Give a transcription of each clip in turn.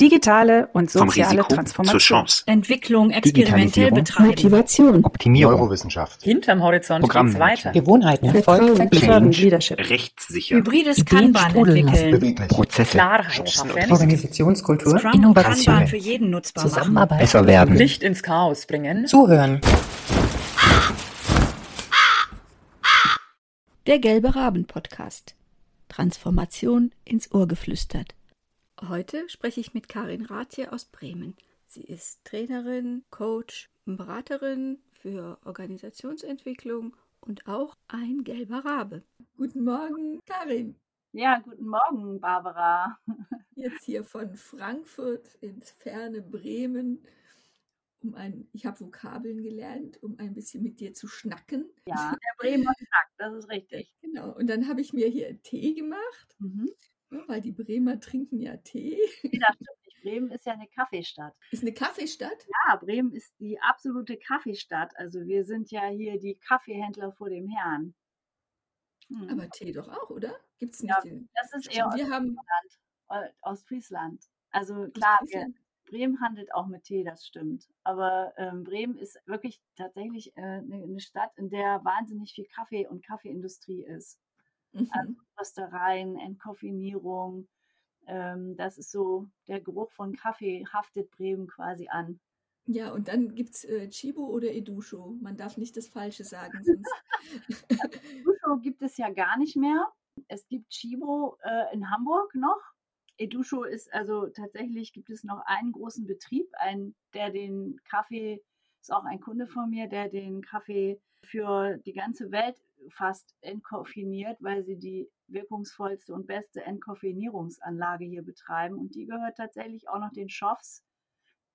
Digitale und soziale Transformation. Chance. Entwicklung experimentell betreiben. Motivation, Optimierung, Neurowissenschaft, Hinterm Horizont geht's Programmmanagement. weiter. Gewohnheiten, Erfolg, Change, Leadership. Rechtssicher. Hybrides Ideen Kanban entwickeln. Prozesse, Klarheit schaffen. Organisationskultur, Scrum Innovation, Kanban für jeden nutzbar machen. Zusammenarbeit, besser werden, Licht ins Chaos bringen. zuhören, Der Gelbe Raben Podcast. Transformation ins Ohr geflüstert. Heute spreche ich mit Karin Rathje aus Bremen. Sie ist Trainerin, Coach, Beraterin für Organisationsentwicklung und auch ein gelber Rabe. Guten Morgen, Karin. Ja, guten Morgen, Barbara. Jetzt hier von Frankfurt ins ferne Bremen, um ein, ich habe Vokabeln gelernt, um ein bisschen mit dir zu schnacken. Ja, der Bremer Schnack, das ist richtig. Genau. Und dann habe ich mir hier Tee gemacht, Mhm. Ja, weil die Bremer trinken ja Tee. Das stimmt nicht. Bremen ist ja eine Kaffeestadt. Ist eine Kaffeestadt. Ja, Bremen ist die absolute Kaffeestadt. Also wir sind ja hier die Kaffeehändler vor dem Herrn. Hm. Aber Tee doch auch, oder? Gibt es nicht Ja, den? das ist eher wir haben Ostfriesland. äh, Ostfriesland. Also klar, wir, Ostfriesland. Bremen handelt auch mit Tee, das stimmt. Aber ähm, Bremen ist wirklich tatsächlich äh, eine, eine Stadt, in der wahnsinnig viel Kaffee und Kaffeeindustrie ist. Also Mhm. Röstereien, Entkoffinierung. Ähm, das ist so, der Geruch von Kaffee haftet Bremen quasi an. Ja, und dann gibt es äh, Chibo oder Edusho. Man darf nicht das Falsche sagen, sonst. Edusho gibt es ja gar nicht mehr. Es gibt Chibo äh, in Hamburg noch. Edusho ist also tatsächlich, gibt es noch einen großen Betrieb, ein, der den Kaffee, ist auch ein Kunde von mir, der den Kaffee für die ganze Welt fast entkoffiniert, weil sie die wirkungsvollste und beste Entkoffinierungsanlage hier betreiben. Und die gehört tatsächlich auch noch den Schopfs,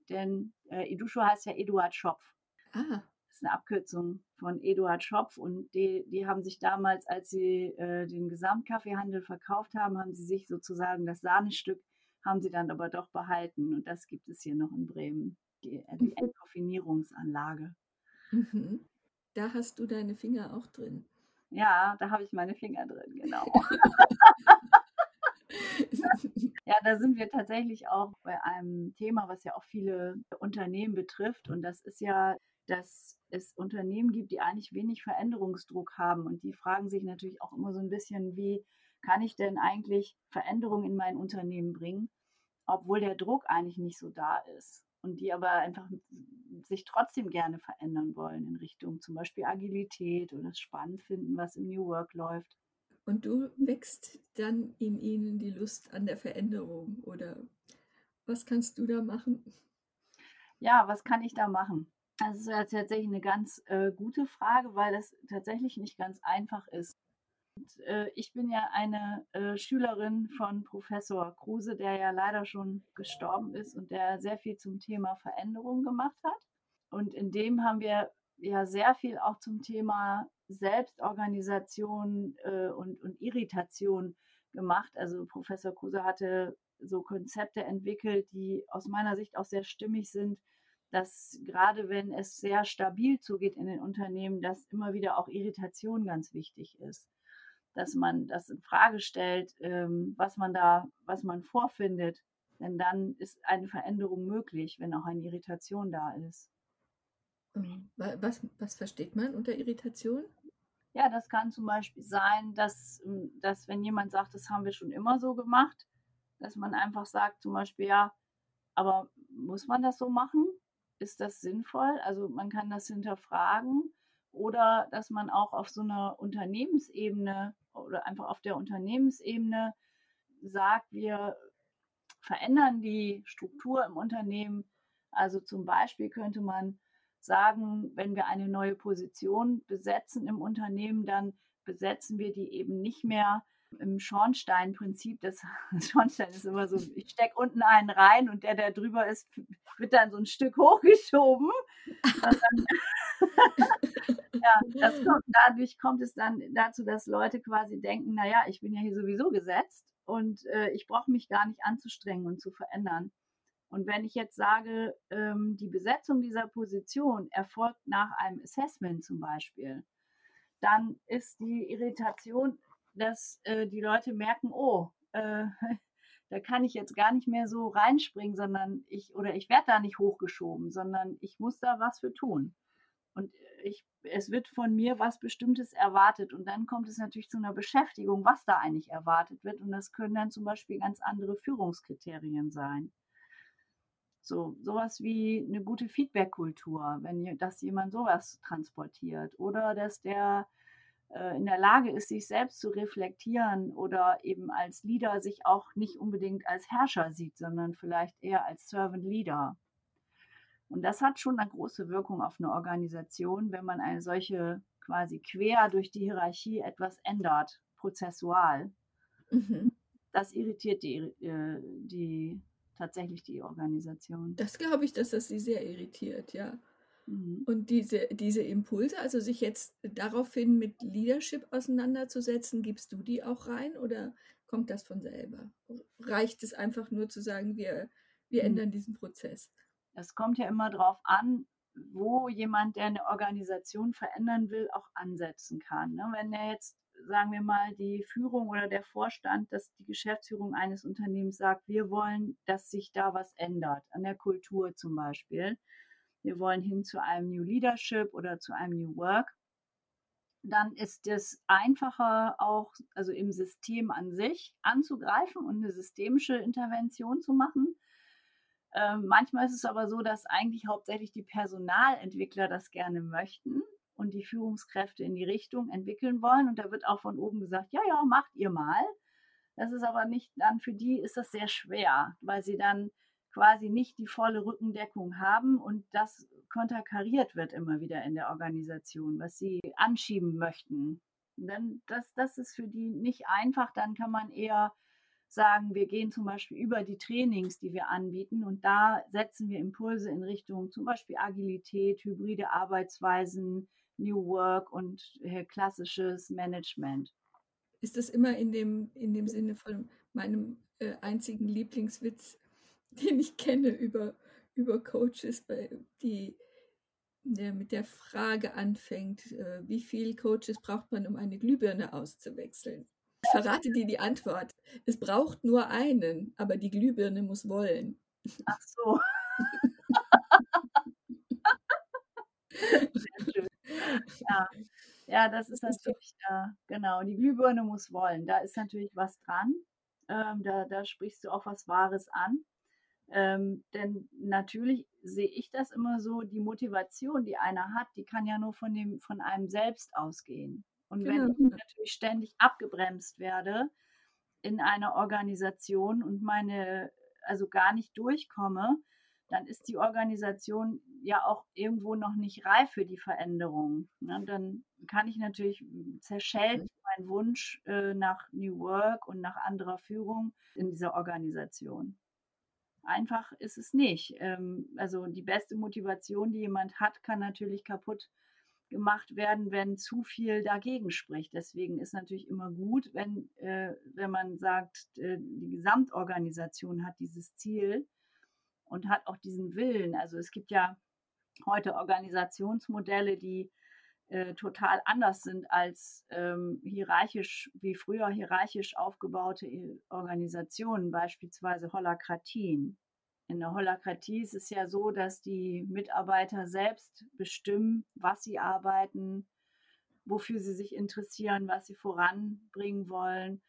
denn äh, Edusho heißt ja Eduard Schopf. ah, Das ist eine Abkürzung von Eduard Schopf und die, die haben sich damals, als sie äh, den Gesamtkaffeehandel verkauft haben, haben sie sich sozusagen das Sahnestück, haben sie dann aber doch behalten und das gibt es hier noch in Bremen, die, die Entkoffinierungsanlage. mhm. da hast du deine Finger auch drin. Ja, da habe ich meine Finger drin, genau. Ja, da sind wir tatsächlich auch bei einem Thema, was ja auch viele Unternehmen betrifft. Und das ist ja, dass es Unternehmen gibt, die eigentlich wenig Veränderungsdruck haben. Und die fragen sich natürlich auch immer so ein bisschen, wie kann ich denn eigentlich Veränderungen in mein Unternehmen bringen, obwohl der Druck eigentlich nicht so da ist. Und die aber einfach sich trotzdem gerne verändern wollen in Richtung zum Beispiel Agilität oder es spannend finden, was im New Work läuft. Und du wächst dann in ihnen die Lust an der Veränderung. Oder was kannst du da machen? Ja, was kann ich da machen? Das ist ja tatsächlich eine ganz äh, gute Frage, weil das tatsächlich nicht ganz einfach ist. Und, äh, ich bin ja eine äh, Schülerin von Professor Kruse, der ja leider schon gestorben ist und der sehr viel zum Thema Veränderung gemacht hat. Und in dem haben wir ja sehr viel auch zum Thema Selbstorganisation äh, und, und Irritation gemacht. Also Professor Kruse hatte so Konzepte entwickelt, die aus meiner Sicht auch sehr stimmig sind, dass gerade wenn es sehr stabil zugeht in den Unternehmen, dass immer wieder auch Irritation ganz wichtig ist. Dass man das in Frage stellt, ähm, was man da, was man vorfindet. Denn dann ist eine Veränderung möglich, wenn auch eine Irritation da ist. Wa- Was, was versteht man unter Irritation? Ja, das kann zum Beispiel sein, dass, ähm, dass wenn jemand sagt, das haben wir schon immer so gemacht, dass man einfach sagt, zum Beispiel, ja, aber muss man das so machen? Ist das sinnvoll? Also man kann das hinterfragen oder dass man auch auf so einer Unternehmensebene oder einfach auf der Unternehmensebene sagt, wir verändern die Struktur im Unternehmen. Also zum Beispiel könnte man sagen, wenn wir eine neue Position besetzen im Unternehmen, dann besetzen wir die eben nicht mehr im Schornsteinprinzip. Das Schornstein ist immer so, ich stecke unten einen rein und der, der drüber ist, wird dann so ein Stück hochgeschoben. Sondern, ja, kommt, dadurch kommt es dann dazu, dass Leute quasi denken, naja, ich bin ja hier sowieso gesetzt und äh, ich brauche mich gar nicht anzustrengen und zu verändern. Und wenn ich jetzt sage, ähm, die Besetzung dieser Position erfolgt nach einem Assessment zum Beispiel, dann ist die Irritation, dass äh, die Leute merken, oh, äh, da kann ich jetzt gar nicht mehr so reinspringen, sondern ich, oder ich werde da nicht hochgeschoben, sondern ich muss da was für tun. Und ich, es wird von mir was Bestimmtes erwartet. Und dann kommt es natürlich zu einer Beschäftigung, was da eigentlich erwartet wird. Und das können dann zum Beispiel ganz andere Führungskriterien sein. So, sowas wie eine gute Feedback-Kultur, wenn dass jemand sowas transportiert. Oder dass der in der Lage ist, sich selbst zu reflektieren oder eben als Leader sich auch nicht unbedingt als Herrscher sieht, sondern vielleicht eher als Servant Leader. Und das hat schon eine große Wirkung auf eine Organisation, wenn man eine solche quasi quer durch die Hierarchie etwas ändert, prozessual. Mhm. Das irritiert die, äh, die tatsächlich die Organisation. Das glaube ich, dass das sie sehr irritiert, ja. Mhm. Und diese, diese Impulse, also sich jetzt daraufhin mit Leadership auseinanderzusetzen, gibst du die auch rein oder kommt das von selber? Reicht es einfach nur zu sagen, wir, wir mhm. ändern diesen Prozess? Es kommt ja immer darauf an, wo jemand, der eine Organisation verändern will, auch ansetzen kann. Ne? Wenn er jetzt, sagen wir mal, die Führung oder der Vorstand, dass die Geschäftsführung eines Unternehmens sagt, wir wollen, dass sich da was ändert, an der Kultur zum Beispiel, wir wollen hin zu einem New Leadership oder zu einem New Work, dann ist es einfacher auch, also im System an sich anzugreifen und eine systemische Intervention zu machen. Ähm, manchmal ist es aber so, dass eigentlich hauptsächlich die Personalentwickler das gerne möchten und die Führungskräfte in die Richtung entwickeln wollen. Und da wird auch von oben gesagt, ja, ja, macht ihr mal. Das ist aber nicht dann für die ist das sehr schwer, weil sie dann quasi nicht die volle Rückendeckung haben und das konterkariert wird immer wieder in der Organisation, was sie anschieben möchten. Dann, das, das ist für die nicht einfach. Dann kann man eher sagen, wir gehen zum Beispiel über die Trainings, die wir anbieten und da setzen wir Impulse in Richtung zum Beispiel Agilität, hybride Arbeitsweisen, New Work und äh, klassisches Management. Ist das immer in dem, in dem Sinne von meinem äh, einzigen Lieblingswitz, den ich kenne über, über Coaches, die der mit der Frage anfängt, äh, wie viele Coaches braucht man, um eine Glühbirne auszuwechseln? Ich verrate dir die Antwort. Es braucht nur einen, aber die Glühbirne muss wollen. Ach so. ja. ja, das ist natürlich, äh, genau, die Glühbirne muss wollen. Da ist natürlich was dran. Ähm, da, da sprichst du auch was Wahres an. Ähm, denn natürlich sehe ich das immer so, die Motivation, die einer hat, die kann ja nur von, dem, von einem selbst ausgehen. Und genau. wenn ich natürlich ständig abgebremst werde in einer Organisation und meine, also gar nicht durchkomme, dann ist die Organisation ja auch irgendwo noch nicht reif für die Veränderung. Ne? Dann kann ich natürlich zerschellt mhm. mein Wunsch äh, nach New Work und nach anderer Führung in dieser Organisation einfach ist es nicht. Ähm, also die beste Motivation, die jemand hat, kann natürlich kaputt gemacht werden, wenn zu viel dagegen spricht. Deswegen ist natürlich immer gut, wenn, äh, wenn man sagt, äh, die Gesamtorganisation hat dieses Ziel und hat auch diesen Willen. Also es gibt ja heute Organisationsmodelle, die äh, total anders sind als ähm, hierarchisch, wie früher hierarchisch aufgebaute äh, Organisationen, beispielsweise Holakratien. In der Holakratie ist es ja so, dass die Mitarbeiter selbst bestimmen, was sie arbeiten, wofür sie sich interessieren, was sie voranbringen wollen.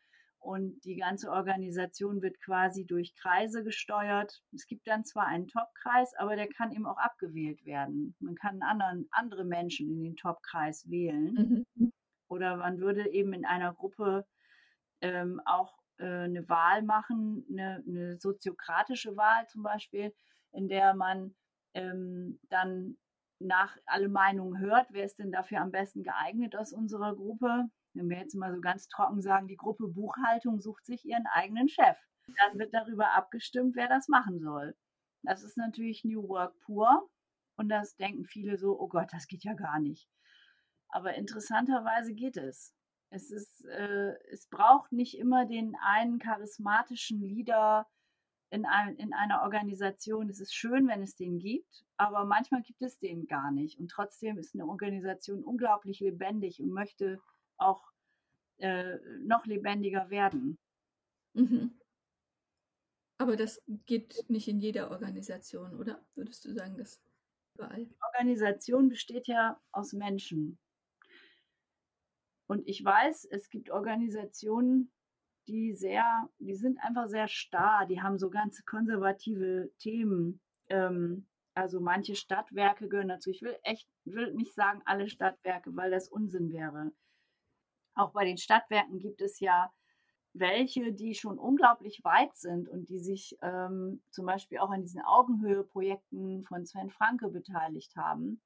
Und die ganze Organisation wird quasi durch Kreise gesteuert. Es gibt dann zwar einen Topkreis, aber der kann eben auch abgewählt werden. Man kann anderen, andere Menschen in den Topkreis wählen. Mhm. Oder man würde eben in einer Gruppe ähm, auch äh, eine Wahl machen, eine, eine, soziokratische Wahl zum Beispiel, in der man ähm, dann nach alle Meinungen hört, wer ist denn dafür am besten geeignet aus unserer Gruppe. Wenn wir jetzt mal so ganz trocken sagen, die Gruppe Buchhaltung sucht sich ihren eigenen Chef. Dann wird darüber abgestimmt, wer das machen soll. Das ist natürlich New Work pur. Und das denken viele so, oh Gott, das geht ja gar nicht. Aber interessanterweise geht es. Es, ist, äh, es braucht nicht immer den einen charismatischen Leader in, ein, in einer Organisation. Es ist schön, wenn es den gibt, aber manchmal gibt es den gar nicht. Und trotzdem ist eine Organisation unglaublich lebendig und möchte auch äh, noch lebendiger werden. Mhm. Aber das geht nicht in jeder Organisation, oder? Würdest du sagen, das überall? Die Organisation besteht ja aus Menschen. Und ich weiß, es gibt Organisationen, die sehr, die sind einfach sehr starr, die haben so ganz konservative Themen. Ähm, also manche Stadtwerke gehören dazu. Ich will echt, will nicht sagen alle Stadtwerke, weil das Unsinn wäre. Auch bei den Stadtwerken gibt es ja welche, die schon unglaublich weit sind und die sich ähm, zum Beispiel auch an diesen Augenhöhe-Projekten von Sven Franke beteiligt haben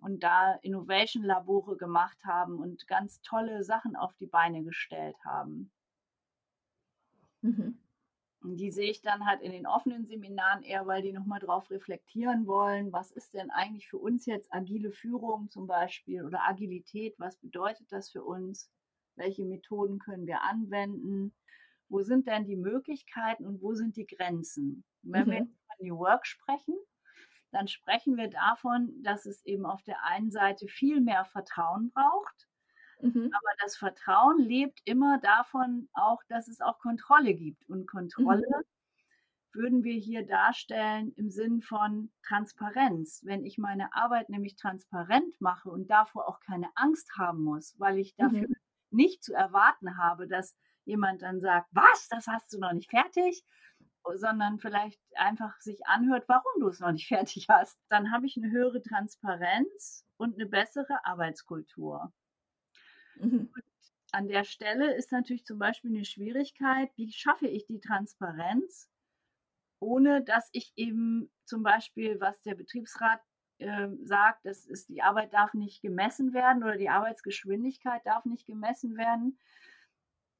und da Innovation-Labore gemacht haben und ganz tolle Sachen auf die Beine gestellt haben. Mhm. Und die sehe ich dann halt in den offenen Seminaren eher, weil die nochmal drauf reflektieren wollen, was ist denn eigentlich für uns jetzt agile Führung zum Beispiel oder Agilität, was bedeutet das für uns, welche Methoden können wir anwenden, wo sind denn die Möglichkeiten und wo sind die Grenzen. Wenn mhm. wir von New Work sprechen, dann sprechen wir davon, dass es eben auf der einen Seite viel mehr Vertrauen braucht, mhm. aber das Vertrauen lebt immer davon auch, dass es auch Kontrolle gibt. Und Kontrolle mhm. würden wir hier darstellen im Sinn von Transparenz. Wenn ich meine Arbeit nämlich transparent mache und davor auch keine Angst haben muss, weil ich dafür mhm. nicht zu erwarten habe, dass jemand dann sagt, was, das hast du noch nicht fertig, sondern vielleicht einfach sich anhört, warum du es noch nicht fertig hast, dann habe ich eine höhere Transparenz und eine bessere Arbeitskultur. Mhm. an der Stelle ist natürlich zum Beispiel eine Schwierigkeit, wie schaffe ich die Transparenz, ohne dass ich eben zum Beispiel, was der Betriebsrat äh, sagt, das ist, die Arbeit darf nicht gemessen werden oder die Arbeitsgeschwindigkeit darf nicht gemessen werden,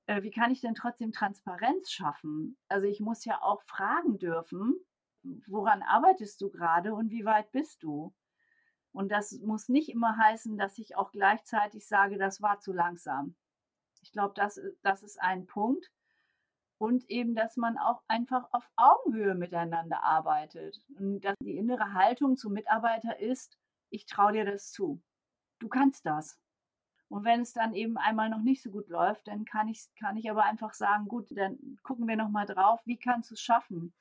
äh, wie kann ich denn trotzdem Transparenz schaffen? Also ich muss ja auch fragen dürfen, woran arbeitest du gerade und wie weit bist du? Und das muss nicht immer heißen, dass ich auch gleichzeitig sage, das war zu langsam. Ich glaube, das, das ist ein Punkt. Und eben, dass man auch einfach auf Augenhöhe miteinander arbeitet. Und dass die innere Haltung zum Mitarbeiter ist, ich traue dir das zu. Du kannst das. Und wenn es dann eben einmal noch nicht so gut läuft, dann kann ich, kann ich aber einfach sagen, gut, dann gucken wir nochmal drauf, wie kannst du es schaffen?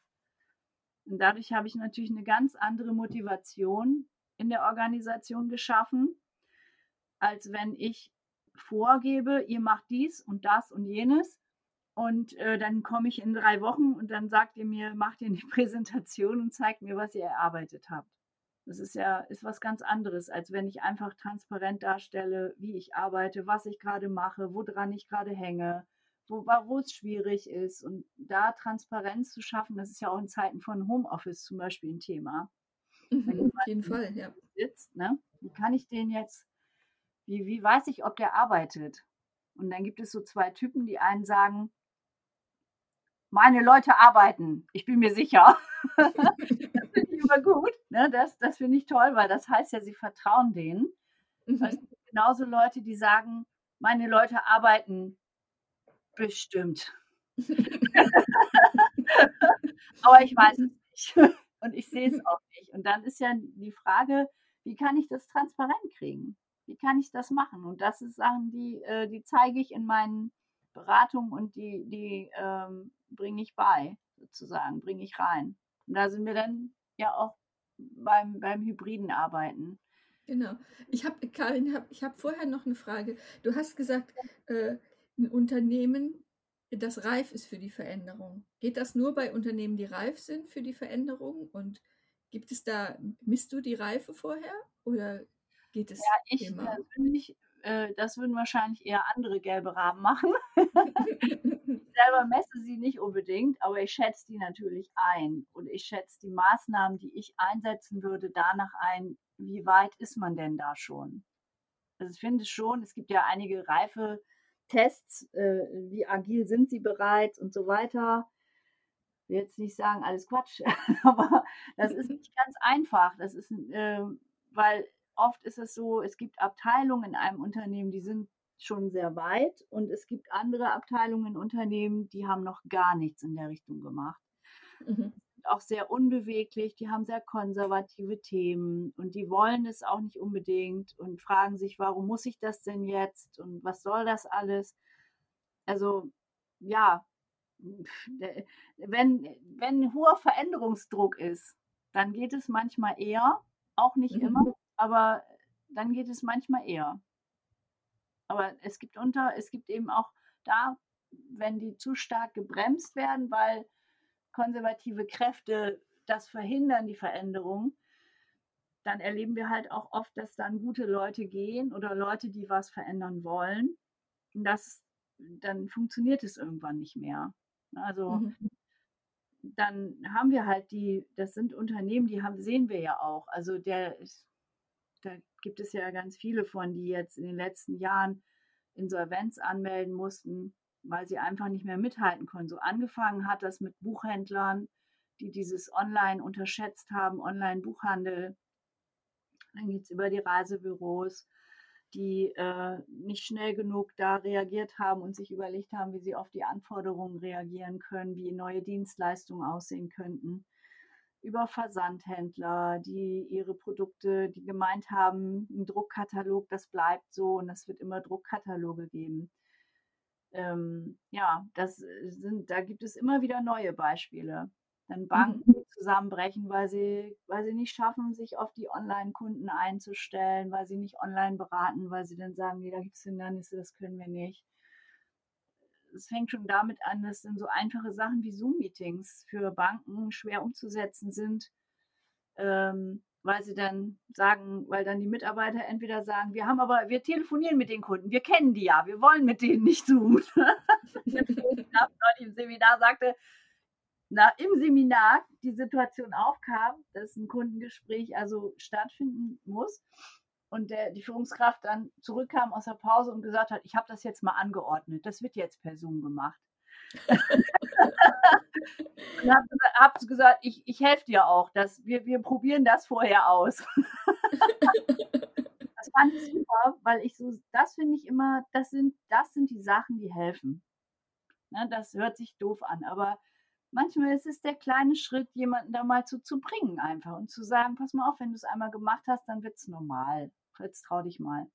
Und dadurch habe ich natürlich eine ganz andere Motivation in der Organisation geschaffen, als wenn ich vorgebe, ihr macht dies und das und jenes. Und äh, dann komme ich in drei Wochen und dann sagt ihr mir, macht ihr eine Präsentation und zeigt mir, was ihr erarbeitet habt. Das ist ja ist was ganz anderes, als wenn ich einfach transparent darstelle, wie ich arbeite, was ich gerade mache, woran ich gerade hänge, wo, wo es schwierig ist. Und da Transparenz zu schaffen, das ist ja auch in Zeiten von Homeoffice zum Beispiel ein Thema. Auf jeden Fall, ja. Sitzt, ne? Wie kann ich den jetzt, wie, wie weiß ich, ob der arbeitet? Und dann gibt es so zwei Typen, die einen sagen, meine Leute arbeiten, ich bin mir sicher. das finde ich immer gut. Ne? Das, das finde ich toll, weil das heißt ja, sie vertrauen denen. Mhm. Es gibt genauso Leute, die sagen, meine Leute arbeiten bestimmt. Aber ich weiß es nicht. Und ich sehe es auch nicht. Und dann ist ja die Frage, wie kann ich das transparent kriegen? Wie kann ich das machen? Und das sind Sachen, die, äh, die zeige ich in meinen Beratungen und die, die ähm, bringe ich bei, sozusagen, bringe ich rein. Und da sind wir dann ja auch beim, beim hybriden Arbeiten. Genau. Ich habe, Karin, hab, ich habe vorher noch eine Frage. Du hast gesagt, äh, ein Unternehmen, das reif ist für die Veränderung. Geht das nur bei Unternehmen, die reif sind für die Veränderung? Und gibt es da, misst du die Reife vorher? Oder geht es ja, ich immer? persönlich, äh, das würden wahrscheinlich eher andere gelbe Raben machen. selber messe sie nicht unbedingt, aber ich schätze die natürlich ein. Und ich schätze die Maßnahmen, die ich einsetzen würde, danach ein, wie weit ist man denn da schon? Also ich finde schon, es gibt ja einige reife Tests, äh, wie agil sind sie bereits und so weiter. Ich will jetzt nicht sagen, alles Quatsch, aber das ist nicht ganz einfach. Das ist, äh, weil oft ist es so, es gibt Abteilungen in einem Unternehmen, die sind schon sehr weit und es gibt andere Abteilungen in Unternehmen, die haben noch gar nichts in der Richtung gemacht. Mhm. Auch sehr unbeweglich, die haben sehr konservative Themen und die wollen es auch nicht unbedingt und fragen sich, warum muss ich das denn jetzt und was soll das alles? Also ja, wenn, wenn hoher Veränderungsdruck ist, dann geht es manchmal eher, auch nicht mhm. immer, aber dann geht es manchmal eher. Aber es gibt unter, es gibt eben auch da, wenn die zu stark gebremst werden, weil konservative Kräfte das verhindern, die Veränderung, dann erleben wir halt auch oft, dass dann gute Leute gehen oder Leute, die was verändern wollen. Und das, dann funktioniert es irgendwann nicht mehr. Also mhm. dann haben wir halt die, das sind Unternehmen, die haben, sehen wir ja auch. Also der, da gibt es ja ganz viele von, die jetzt in den letzten Jahren Insolvenz anmelden mussten, weil sie einfach nicht mehr mithalten können. So angefangen hat das mit Buchhändlern, die dieses Online unterschätzt haben, Online-Buchhandel. Dann geht es über die Reisebüros, die äh, nicht schnell genug da reagiert haben und sich überlegt haben, wie sie auf die Anforderungen reagieren können, wie neue Dienstleistungen aussehen könnten. Über Versandhändler, die ihre Produkte, die gemeint haben, ein Druckkatalog, das bleibt so und es wird immer Druckkataloge geben. Ähm, ja, das sind, da gibt es immer wieder neue Beispiele. Dann Banken mhm. zusammenbrechen, weil sie, weil sie nicht schaffen, sich auf die Online-Kunden einzustellen, weil sie nicht online beraten, weil sie dann sagen, nee, da gibt es Hindernisse, das können wir nicht. Es fängt schon damit an, dass dann so einfache Sachen wie Zoom-Meetings für Banken schwer umzusetzen sind, ähm, weil sie dann sagen, weil dann die Mitarbeiter entweder sagen, wir haben aber, wir telefonieren mit den Kunden, wir kennen die ja, wir wollen mit denen nicht zoomen. im Seminar sagte, na, im Seminar die Situation aufkam, dass ein Kundengespräch also stattfinden muss und der, die Führungskraft dann zurückkam aus der Pause und gesagt hat, ich habe das jetzt mal angeordnet, das wird jetzt per Zoom gemacht. Und habe hab gesagt, ich, ich helfe dir auch, dass wir, wir probieren das vorher aus. das fand ich super, weil ich so, das finde ich immer, das sind, das sind die Sachen, die helfen. Ne, das hört sich doof an, aber manchmal ist es der kleine Schritt, jemanden da mal zu, zu bringen einfach und zu sagen, pass mal auf, wenn du es einmal gemacht hast, dann wird es normal. Jetzt trau dich mal.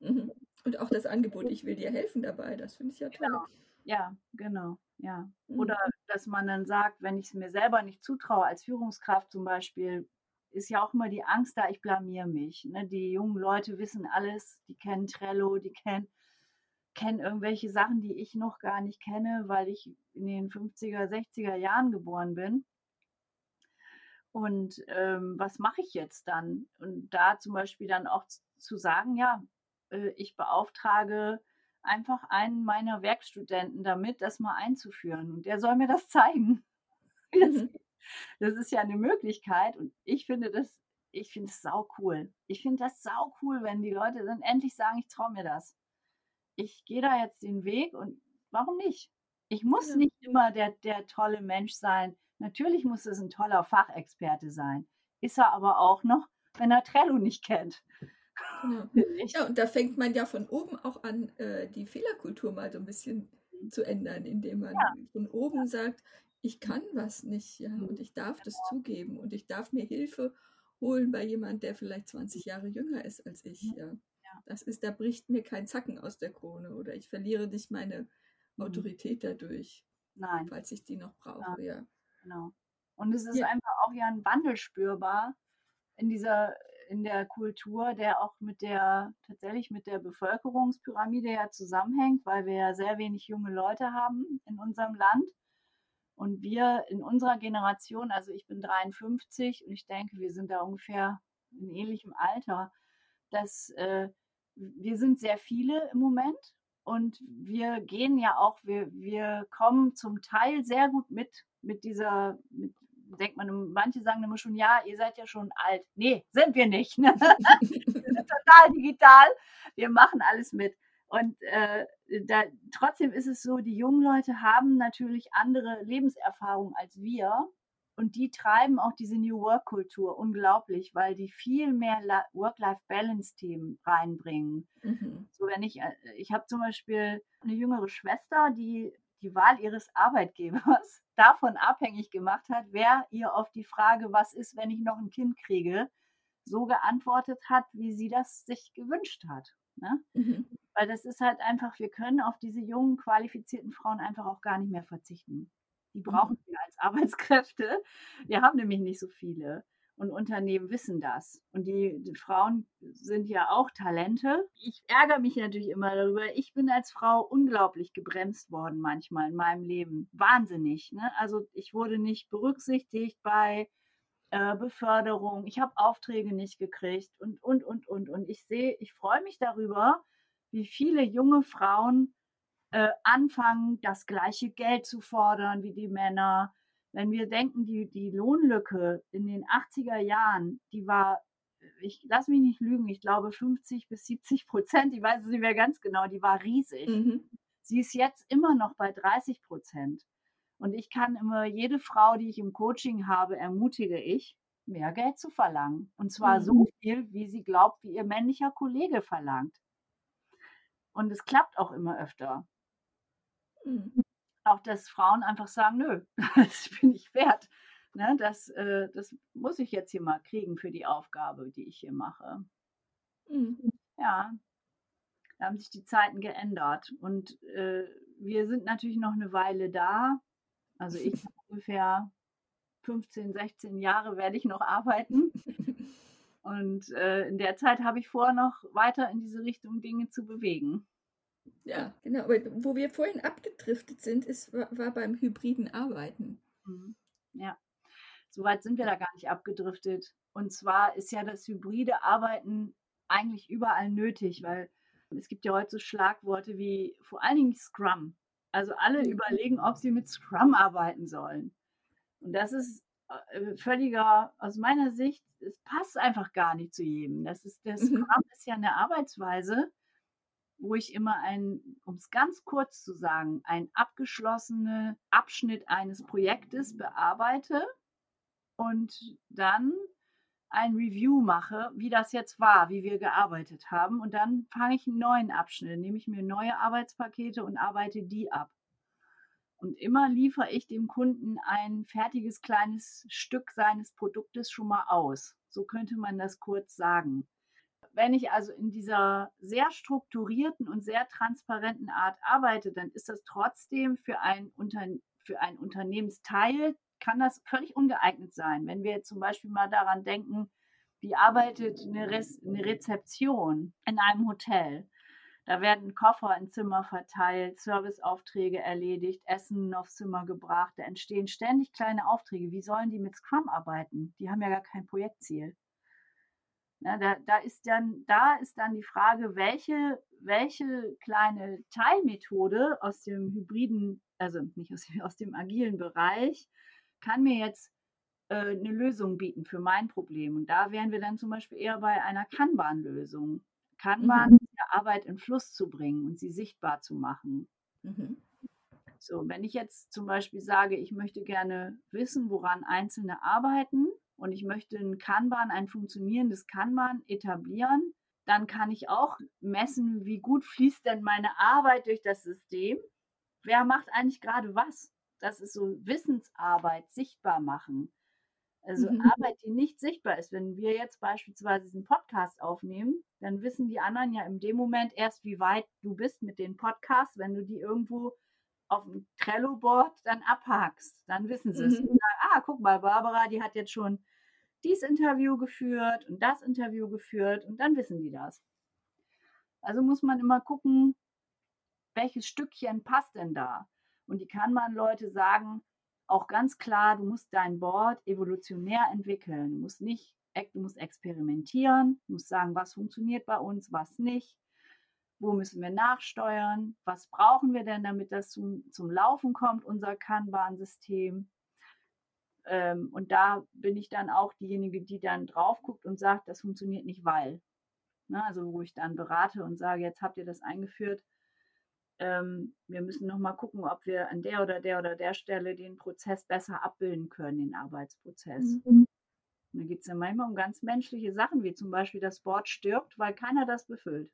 Mhm. Und auch das Angebot, ich will dir helfen dabei, das finde ich ja toll. Genau. Ja, genau, ja. Mhm. Oder dass man dann sagt, wenn ich es mir selber nicht zutraue, als Führungskraft zum Beispiel, ist ja auch immer die Angst da, ich blamier mich. Ne? Die jungen Leute wissen alles, die kennen Trello, die kennen kenne irgendwelche Sachen, die ich noch gar nicht kenne, weil ich in den 50er, 60er Jahren geboren bin. Und ähm, was mache ich jetzt dann? Und da zum Beispiel dann auch zu sagen, ja, äh, ich beauftrage einfach einen meiner Werkstudenten damit, das mal einzuführen. Und der soll mir das zeigen. Das, das ist ja eine Möglichkeit. Und ich finde das, ich finde es sau cool. Ich finde das sau cool, wenn die Leute dann endlich sagen, ich traue mir das ich gehe da jetzt den Weg und warum nicht? Ich muss ja. nicht immer der, der tolle Mensch sein. Natürlich muss es ein toller Fachexperte sein. Ist er aber auch noch, wenn er Trello nicht kennt. Genau. Ja, und da fängt man ja von oben auch an, äh, die Fehlerkultur mal so ein bisschen zu ändern, indem man ja. von oben ja. sagt, ich kann was nicht, ja, mhm. und ich darf das zugeben und ich darf mir Hilfe holen bei jemand, der vielleicht 20 Jahre jünger ist als ich, ja. Das ist, da bricht mir kein Zacken aus der Krone oder ich verliere nicht meine mhm. Autorität dadurch. Nein. Falls ich die noch brauche, ja. ja. Genau. Und es ist ja. einfach auch ja ein Wandel spürbar in dieser, in der Kultur, der auch mit der, tatsächlich mit der Bevölkerungspyramide ja zusammenhängt, weil wir ja sehr wenig junge Leute haben in unserem Land. Und wir in unserer Generation, also ich bin 53 und ich denke, wir sind da ungefähr in ähnlichem Alter, dass äh, wir sind sehr viele im Moment und wir gehen ja auch, wir, wir kommen zum Teil sehr gut mit, mit dieser, mit, denkt man, manche sagen immer schon, ja, ihr seid ja schon alt. Nee, sind wir nicht. Wir sind total digital. Wir machen alles mit. Und äh, da, trotzdem ist es so, die jungen Leute haben natürlich andere Lebenserfahrungen als wir. Und die treiben auch diese New Work-Kultur unglaublich, weil die viel mehr Work-Life-Balance-Themen reinbringen. Mhm. So wenn ich, äh, ich habe zum Beispiel eine jüngere Schwester, die die Wahl ihres Arbeitgebers davon abhängig gemacht hat, wer ihr auf die Frage, was ist, wenn ich noch ein Kind kriege, so geantwortet hat, wie sie das sich gewünscht hat. Ne? Mhm. Weil das ist halt einfach, wir können auf diese jungen, qualifizierten Frauen einfach auch gar nicht mehr verzichten. Die mhm. brauchen wir als Arbeitskräfte. Wir haben nämlich nicht so viele. Und Unternehmen wissen das. Und die, die, Frauen sind ja auch Talente. Ich ärgere mich natürlich immer darüber. Ich bin als Frau unglaublich gebremst worden manchmal in meinem Leben. Wahnsinnig. Ne? Also ich wurde nicht berücksichtigt bei äh, Beförderung. Ich habe Aufträge nicht gekriegt und, und, und, und. Und ich sehe, ich freue mich darüber, wie viele junge Frauen äh, anfangen, das gleiche Geld zu fordern wie die Männer wenn wir denken, die, die Lohnlücke in den 80er Jahren, die war, ich lass mich nicht lügen, ich glaube 50 bis 70 Prozent, ich weiß es nicht mehr ganz genau, die war riesig. Mhm. Sie ist jetzt immer noch bei 30 Prozent. Und ich kann immer jede Frau, die ich im Coaching habe, ermutige ich, mehr Geld zu verlangen. Und zwar mhm. so viel, wie sie glaubt, wie ihr männlicher Kollege verlangt. Und es klappt auch immer öfter. Mhm auch, dass Frauen einfach sagen, nö, das bin ich wert. Ne, das, äh, das muss ich jetzt hier mal kriegen für die Aufgabe, die ich hier mache. Mhm. Ja, da haben sich die Zeiten geändert. Und äh, wir sind natürlich noch eine Weile da. Also ich ungefähr 15, 16 Jahre werde ich noch arbeiten. Und äh, in der Zeit habe ich vor, noch weiter in diese Richtung Dinge zu bewegen. Ja, genau. Aber wo wir vorhin abgedriftet sind, ist, war, beim hybriden Arbeiten. Mhm. Ja, soweit sind wir da gar nicht abgedriftet. Und zwar ist ja das hybride Arbeiten eigentlich überall nötig, weil es gibt ja heute so Schlagworte wie vor allen Dingen Scrum. Also alle mhm. überlegen, ob sie mit Scrum arbeiten sollen. Und das ist äh, völliger, aus meiner Sicht, es passt einfach gar nicht zu jedem. Das ist, der mhm. Scrum mhm. ist ja eine Arbeitsweise, wo ich immer ein, um es ganz kurz zu sagen, ein abgeschlossenen Abschnitt eines Projektes bearbeite und dann ein Review mache, wie das jetzt war, wie wir gearbeitet haben. Und dann fange ich einen neuen Abschnitt, nehme ich mir neue Arbeitspakete und arbeite die ab. Und immer liefere ich dem Kunden ein fertiges kleines Stück seines Produktes schon mal aus. So könnte man das kurz sagen. Wenn ich also in dieser sehr strukturierten und sehr transparenten Art arbeite, dann ist das trotzdem für ein, Unter für ein Unternehmensteil, kann das völlig ungeeignet sein. Wenn wir jetzt zum Beispiel mal daran denken, wie arbeitet eine, Re eine Rezeption in einem Hotel? Da werden Koffer in Zimmer verteilt, Serviceaufträge erledigt, Essen aufs Zimmer gebracht. Da entstehen ständig kleine Aufträge. Wie sollen die mit Scrum arbeiten? Die haben ja gar kein Projektziel. Ja, da, da, ist dann, da ist dann die Frage, welche, welche kleine Teilmethode aus dem hybriden, also nicht aus, aus dem agilen Bereich, kann mir jetzt äh, eine Lösung bieten für mein Problem. Und da wären wir dann zum Beispiel eher bei einer Kanban-Lösung. Kanban mhm. Arbeit in Fluss zu bringen und sie sichtbar zu machen. Mhm. So, wenn ich jetzt zum Beispiel sage, ich möchte gerne wissen, woran Einzelne arbeiten, und ich möchte ein Kanban, ein funktionierendes Kanban etablieren, dann kann ich auch messen, wie gut fließt denn meine Arbeit durch das System. Wer macht eigentlich gerade was? Das ist so Wissensarbeit, sichtbar machen. Also mhm. Arbeit, die nicht sichtbar ist. Wenn wir jetzt beispielsweise diesen Podcast aufnehmen, dann wissen die anderen ja in dem Moment erst, wie weit du bist mit den Podcasts, wenn du die irgendwo auf dem Trello-Board dann abhakst. Dann wissen sie es. Mhm. ah, guck mal, Barbara, die hat jetzt schon dies Interview geführt und das Interview geführt und dann wissen die das. Also muss man immer gucken, welches Stückchen passt denn da. Und die kann man Leute sagen, auch ganz klar, du musst dein Board evolutionär entwickeln. Du musst nicht, du musst experimentieren, du musst sagen, was funktioniert bei uns, was nicht wo müssen wir nachsteuern, was brauchen wir denn, damit das zum, zum Laufen kommt, unser Kanban-System. Ähm, und da bin ich dann auch diejenige, die dann drauf guckt und sagt, das funktioniert nicht, weil. Ne, also wo ich dann berate und sage, jetzt habt ihr das eingeführt. Ähm, wir müssen nochmal gucken, ob wir an der oder der oder der Stelle den Prozess besser abbilden können, den Arbeitsprozess. Mhm. Da geht es ja manchmal um ganz menschliche Sachen, wie zum Beispiel das Board stirbt, weil keiner das befüllt.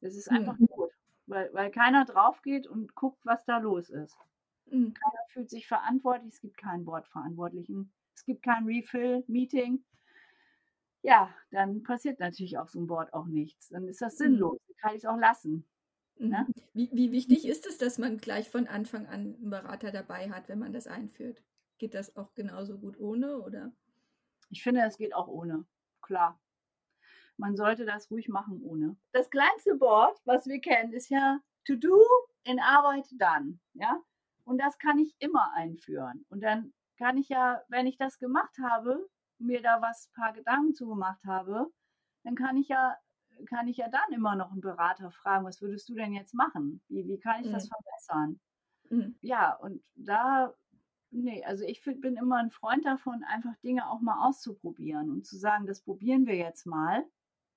Es ist einfach mhm. tot, weil, weil keiner drauf geht und guckt, was da los ist. Mhm. Keiner fühlt sich verantwortlich, es gibt keinen Bordverantwortlichen, es gibt kein Refill-Meeting. ja, dann passiert natürlich auf so einem Board auch nichts. Dann ist das Mhm. sinnlos. Dann kann ich es auch lassen. Ne? Mhm. Wie, wie wichtig ist es, dass man gleich von Anfang an einen Berater dabei hat, wenn man das einführt? Geht das auch genauso gut ohne oder? Ich finde, es geht auch ohne. Klar. Man sollte das ruhig machen ohne. Das kleinste Board, was wir kennen, ist ja To Do in Arbeit dann. Ja? Und das kann ich immer einführen. Und dann kann ich ja, wenn ich das gemacht habe, mir da was paar Gedanken zu gemacht habe, dann kann ich ja, kann ich ja dann immer noch einen Berater fragen, was würdest du denn jetzt machen? Wie, wie kann ich das Mhm. verbessern? Mhm. Ja, und da, nee, also ich find, bin immer ein Freund davon, einfach Dinge auch mal auszuprobieren und zu sagen, das probieren wir jetzt mal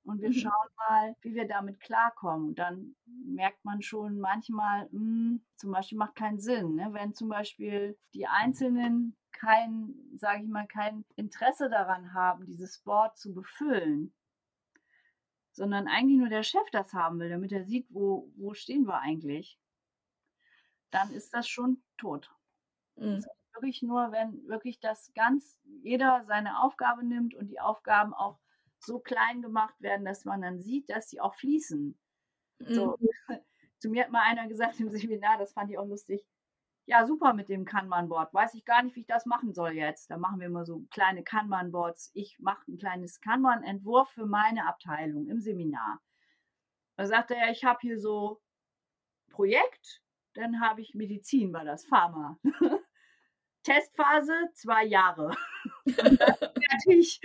und wir Mhm. schauen mal, wie wir damit klarkommen. Und dann merkt man schon manchmal, hm, zum Beispiel macht keinen Sinn, ne? wenn zum Beispiel die Einzelnen kein, sage ich mal, kein Interesse daran haben, dieses Board zu befüllen, sondern eigentlich nur der Chef das haben will, damit er sieht, wo, wo stehen wir eigentlich, dann ist das schon tot. Mhm. Wirklich nur, wenn wirklich das ganz, jeder seine Aufgabe nimmt und die Aufgaben auch so klein gemacht werden, dass man dann sieht, dass sie auch fließen. So, zu mir hat mal einer gesagt im Seminar, das fand ich auch lustig. Ja, super mit dem Kanban-Board. Weiß ich gar nicht, wie ich das machen soll jetzt. Da machen wir immer so kleine Kanban-Boards. Ich mache ein kleines Kanban-Entwurf für meine Abteilung im Seminar. Da sagte er, ich habe hier so Projekt, dann habe ich Medizin, war das Pharma. Testphase zwei Jahre. Fertig.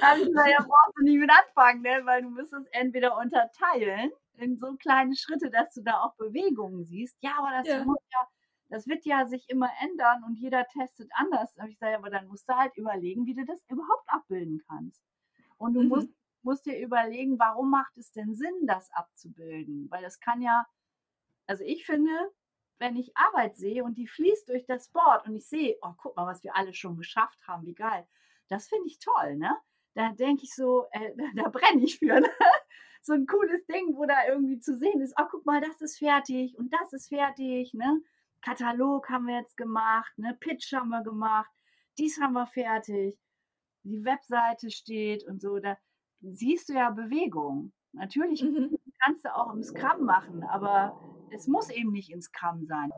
Da habe ich gesagt, ja, brauchst du nicht mit anfangen, ne? weil du musst es entweder unterteilen in so kleine Schritte, dass du da auch Bewegungen siehst. Ja, aber das, Ja. muss ja, das wird ja sich immer ändern und jeder testet anders. Da habe ich gesagt, ja, aber dann musst du halt überlegen, wie du das überhaupt abbilden kannst. Und du Mhm. musst, musst dir überlegen, warum macht es denn Sinn, das abzubilden? Weil das kann ja, also ich finde, wenn ich Arbeit sehe und die fließt durch das Board und ich sehe, oh, guck mal, was wir alle schon geschafft haben, wie geil. Das finde ich toll, ne? Da denke ich so, äh, da, da brenne ich für. Ne? So ein cooles Ding, wo da irgendwie zu sehen ist, oh, guck mal, das ist fertig und das ist fertig, ne? Katalog haben wir jetzt gemacht, ne? Pitch haben wir gemacht, dies haben wir fertig, die Webseite steht und so. Da siehst du ja Bewegung. Natürlich Mhm. kannst du auch im Scrum machen, aber es muss eben nicht in Scrum sein.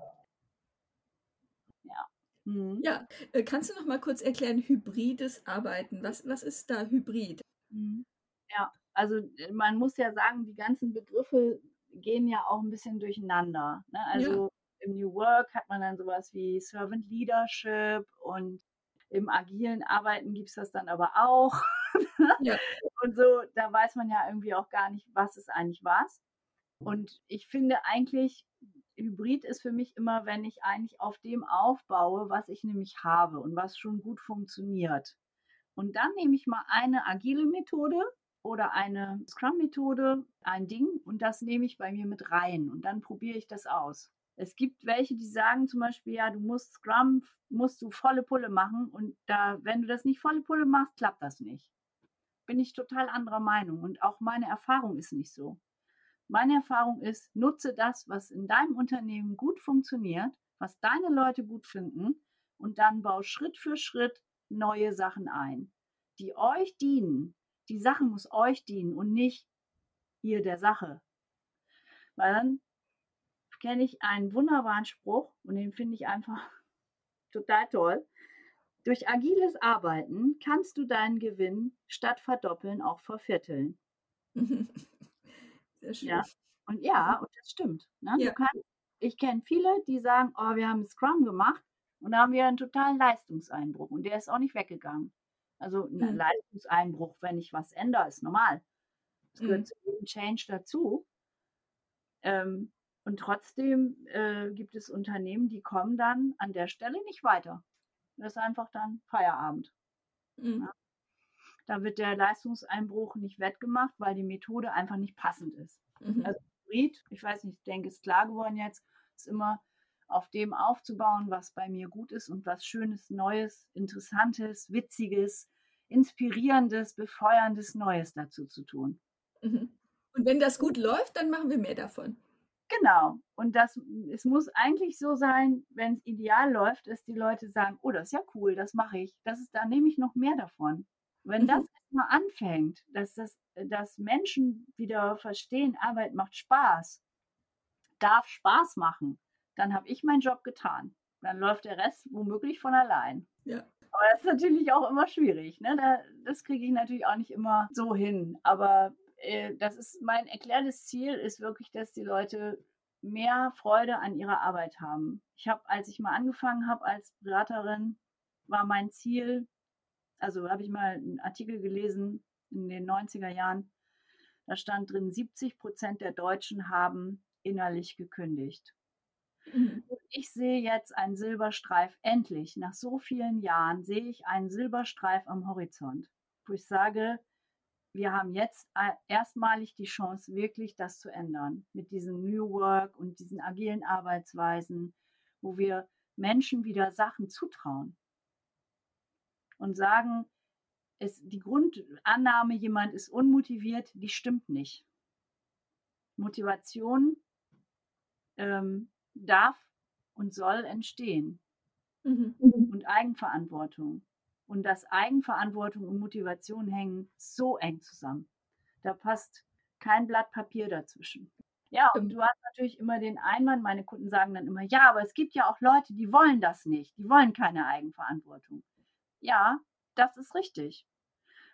Ja. Mhm. Ja, äh, kannst du noch mal kurz erklären, hybrides Arbeiten? Was, was ist da Hybrid? Mhm. Ja, also äh, man muss ja sagen, die ganzen Begriffe gehen ja auch ein bisschen durcheinander. Ne? Also im New Work hat man dann sowas wie Servant Leadership und im agilen Arbeiten gibt es das dann aber auch. Ja. Und so, da weiß man ja irgendwie auch gar nicht, was ist eigentlich was. Und ich finde eigentlich, Hybrid ist für mich immer, wenn ich eigentlich auf dem aufbaue, was ich nämlich habe und was schon gut funktioniert. Und dann nehme ich mal eine agile Methode oder eine Scrum-Methode, ein Ding, und das nehme ich bei mir mit rein und dann probiere ich das aus. Es gibt welche, die sagen zum Beispiel, ja, du musst Scrum, musst du volle Pulle machen und da, wenn du das nicht volle Pulle machst, klappt das nicht. Bin ich total anderer Meinung und auch meine Erfahrung ist nicht so. Meine Erfahrung ist, nutze das, was in deinem Unternehmen gut funktioniert, was deine Leute gut finden und dann bau Schritt für Schritt neue Sachen ein, die euch dienen. Die Sache muss euch dienen und nicht ihr der Sache. Weil dann kenne ich einen wunderbaren Spruch und den finde ich einfach total toll. Durch agiles Arbeiten kannst du deinen Gewinn statt verdoppeln auch vervierteln. Sehr schön. Ja. Und ja, und das stimmt. Ne? Ja. Kannst, ich kenne viele, die sagen, oh, wir haben Scrum gemacht und da haben wir einen totalen Leistungseinbruch und der ist auch nicht weggegangen. Also ein Mhm. Leistungseinbruch, wenn ich was ändere, ist normal. Das gehört Mhm. zu jedem Change dazu. Ähm, und trotzdem äh, gibt es Unternehmen, die kommen dann an der Stelle nicht weiter. Das ist einfach dann Feierabend. Mhm. Da wird der Leistungseinbruch nicht wettgemacht, weil die Methode einfach nicht passend ist. Mhm. Also Hybrid, ich weiß nicht, ich denke, ist klar geworden jetzt, ist immer auf dem aufzubauen, was bei mir gut ist und was Schönes, Neues, Interessantes, Witziges, Inspirierendes, Befeuerndes, Neues dazu zu tun. Mhm. Und wenn das gut läuft, dann machen wir mehr davon. Genau. Und das, es muss eigentlich so sein, wenn es ideal läuft, dass die Leute sagen, oh, das ist ja cool, das mache ich. Das ist, da nehme ich noch mehr davon. Wenn mhm. das mal anfängt, dass, das, dass Menschen wieder verstehen, Arbeit macht Spaß, darf Spaß machen, dann habe ich meinen Job getan. Dann läuft der Rest womöglich von allein. Ja. Aber das ist natürlich auch immer schwierig. Ne? Da, das kriege ich natürlich auch nicht immer so hin. Aber äh, das ist mein erklärtes Ziel, ist wirklich, dass die Leute mehr Freude an ihrer Arbeit haben. Ich habe, als ich mal angefangen habe als Beraterin, war mein Ziel, also habe ich mal einen Artikel gelesen in den 90er Jahren, da stand drin, 70 Prozent der Deutschen haben innerlich gekündigt. Mhm. Ich sehe jetzt einen Silberstreif, endlich, nach so vielen Jahren sehe ich einen Silberstreif am Horizont, wo ich sage, wir haben jetzt erstmalig die Chance, wirklich das zu ändern mit diesem New Work und diesen agilen Arbeitsweisen, wo wir Menschen wieder Sachen zutrauen und sagen, es, die Grundannahme, jemand ist unmotiviert, die stimmt nicht. Motivation ähm, darf und soll entstehen. Mhm. Und Eigenverantwortung. Und dass Eigenverantwortung und Motivation hängen so eng zusammen. Da passt kein Blatt Papier dazwischen. Ja, und du hast natürlich immer den Einwand, meine Kunden sagen dann immer, ja, aber es gibt ja auch Leute, die wollen das nicht, die wollen keine Eigenverantwortung. Ja, das ist richtig.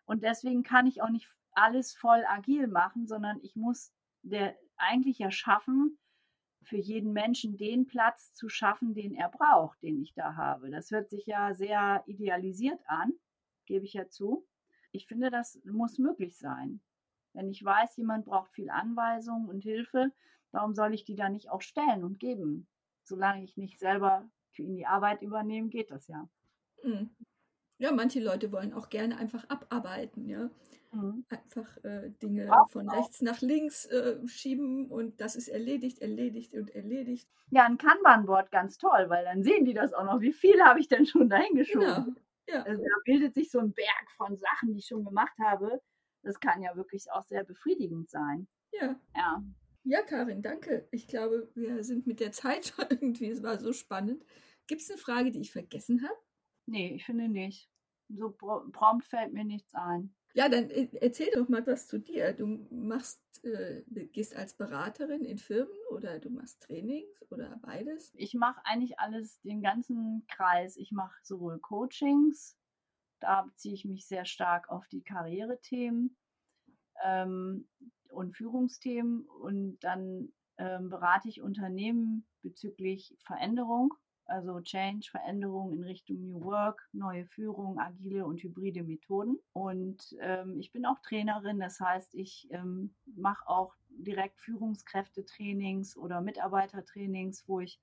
Und deswegen kann ich auch nicht alles voll agil machen, sondern ich muss der eigentlich ja schaffen, für jeden Menschen den Platz zu schaffen, den er braucht, den ich da habe. Das hört sich ja sehr idealisiert an, gebe ich ja zu. Ich finde, das muss möglich sein. Wenn ich weiß, jemand braucht viel Anweisung und Hilfe, warum soll ich die dann nicht auch stellen und geben? Solange ich nicht selber für ihn die Arbeit übernehme, geht das ja. Mhm. Ja, manche Leute wollen auch gerne einfach abarbeiten, ja. Mhm. Einfach äh, Dinge auch, von rechts nach links äh, schieben und das ist erledigt, erledigt und erledigt. Ja, ein Kanban-Board ganz toll, weil dann sehen die das auch noch. Wie viel habe ich denn schon dahin geschoben? Genau. Ja. Also da bildet sich so ein Berg von Sachen, die ich schon gemacht habe. Das kann ja wirklich auch sehr befriedigend sein. Ja. Ja. Ja, Karin, danke. Ich glaube, wir sind mit der Zeit schon irgendwie, es war so spannend. Gibt es eine Frage, die ich vergessen habe? Nee, ich finde nicht. So prompt fällt mir nichts ein. Ja, dann e, erzähl doch mal was zu dir. Du machst, äh, gehst als Beraterin in Firmen oder du machst Trainings oder beides? Ich mache eigentlich alles, den ganzen Kreis. Ich mache sowohl Coachings, da beziehe ich mich sehr stark auf die Karrierethemen ähm, und Führungsthemen und dann ähm, berate ich Unternehmen bezüglich Veränderung also Change, Veränderung in Richtung New Work, neue Führung, agile und hybride Methoden. Und ähm, ich bin auch Trainerin, das heißt, ich ähm, mache auch direkt Führungskräftetrainings oder Mitarbeitertrainings, wo ich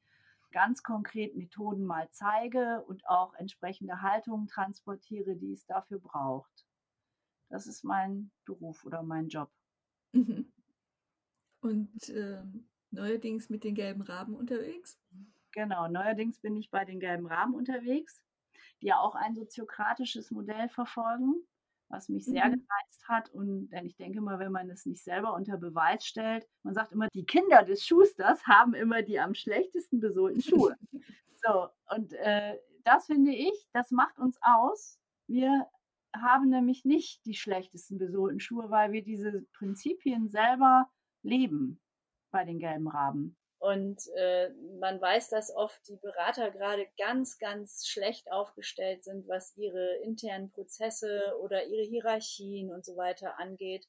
ganz konkret Methoden mal zeige und auch entsprechende Haltungen transportiere, die es dafür braucht. Das ist mein Beruf oder mein Job. Mhm. Und äh, neuerdings mit den gelben Raben unterwegs? Genau, neuerdings bin ich bei den gelben Rahmen unterwegs, die ja auch ein soziokratisches Modell verfolgen, was mich sehr mhm. gereizt hat. Und denn ich denke mal, wenn man es nicht selber unter Beweis stellt, man sagt immer, die Kinder des Schusters haben immer die am schlechtesten besohlten Schuhe. so, und äh, das finde ich, das macht uns aus. Wir haben nämlich nicht die schlechtesten besohlten Schuhe, weil wir diese Prinzipien selber leben bei den gelben Raben. Und äh, man weiß, dass oft die Berater gerade ganz, ganz schlecht aufgestellt sind, was ihre internen Prozesse oder ihre Hierarchien und so weiter angeht.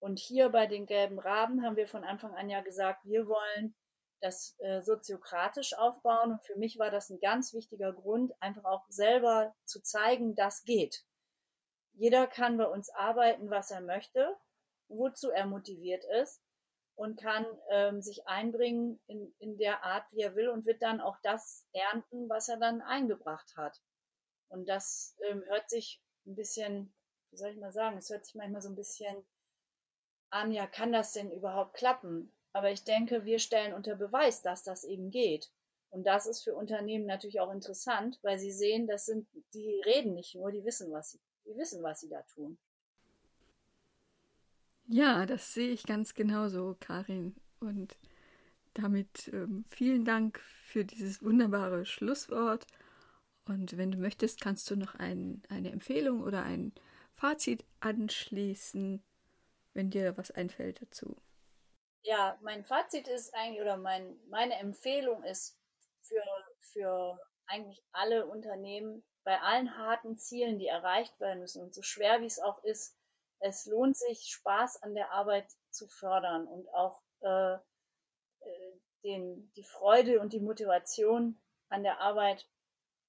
Und hier bei den gelben Raben haben wir von Anfang an ja gesagt, wir wollen das äh, soziokratisch aufbauen. Und für mich war das ein ganz wichtiger Grund, einfach auch selber zu zeigen, das geht. Jeder kann bei uns arbeiten, was er möchte, wozu er motiviert ist und kann ähm, sich einbringen in, in der Art, wie er will und wird dann auch das ernten, was er dann eingebracht hat. Und das ähm, hört sich ein bisschen, wie soll ich mal sagen, es hört sich manchmal so ein bisschen an, ja, kann das denn überhaupt klappen? Aber ich denke, wir stellen unter Beweis, dass das eben geht. Und das ist für Unternehmen natürlich auch interessant, weil sie sehen, das sind, die reden nicht nur, die wissen, was sie, die wissen, was sie da tun. Ja, das sehe ich ganz genauso, Karin. Und damit ähm, vielen Dank für dieses wunderbare Schlusswort. Und wenn du möchtest, kannst du noch ein, eine Empfehlung oder ein Fazit anschließen, wenn dir was einfällt dazu. Ja, mein Fazit ist eigentlich, oder mein, meine Empfehlung ist für, für eigentlich alle Unternehmen, bei allen harten Zielen, die erreicht werden müssen und so schwer wie es auch ist, es lohnt sich, Spaß an der Arbeit zu fördern und auch äh, äh den, die Freude und die Motivation an der Arbeit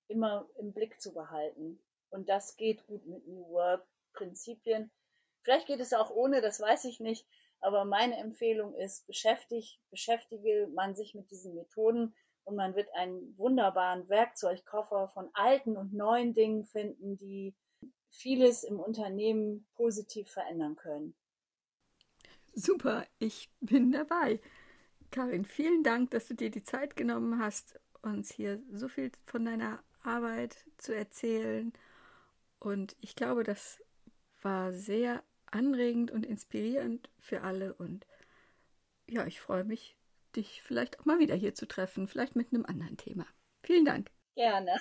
immer im Blick zu behalten. Und das geht gut mit New Work Prinzipien. Vielleicht geht es auch ohne, das weiß ich nicht. Aber meine Empfehlung ist, beschäftigt, beschäftige man sich mit diesen Methoden und man wird einen wunderbaren Werkzeugkoffer von alten und neuen Dingen finden, die vieles im Unternehmen positiv verändern können. Super, ich bin dabei. Karin, vielen Dank, dass du dir die Zeit genommen hast, uns hier so viel von deiner Arbeit zu erzählen. Und ich glaube, das war sehr anregend und inspirierend für alle. Und ja, ich freue mich, dich vielleicht auch mal wieder hier zu treffen, vielleicht mit einem anderen Thema. Vielen Dank. Gerne.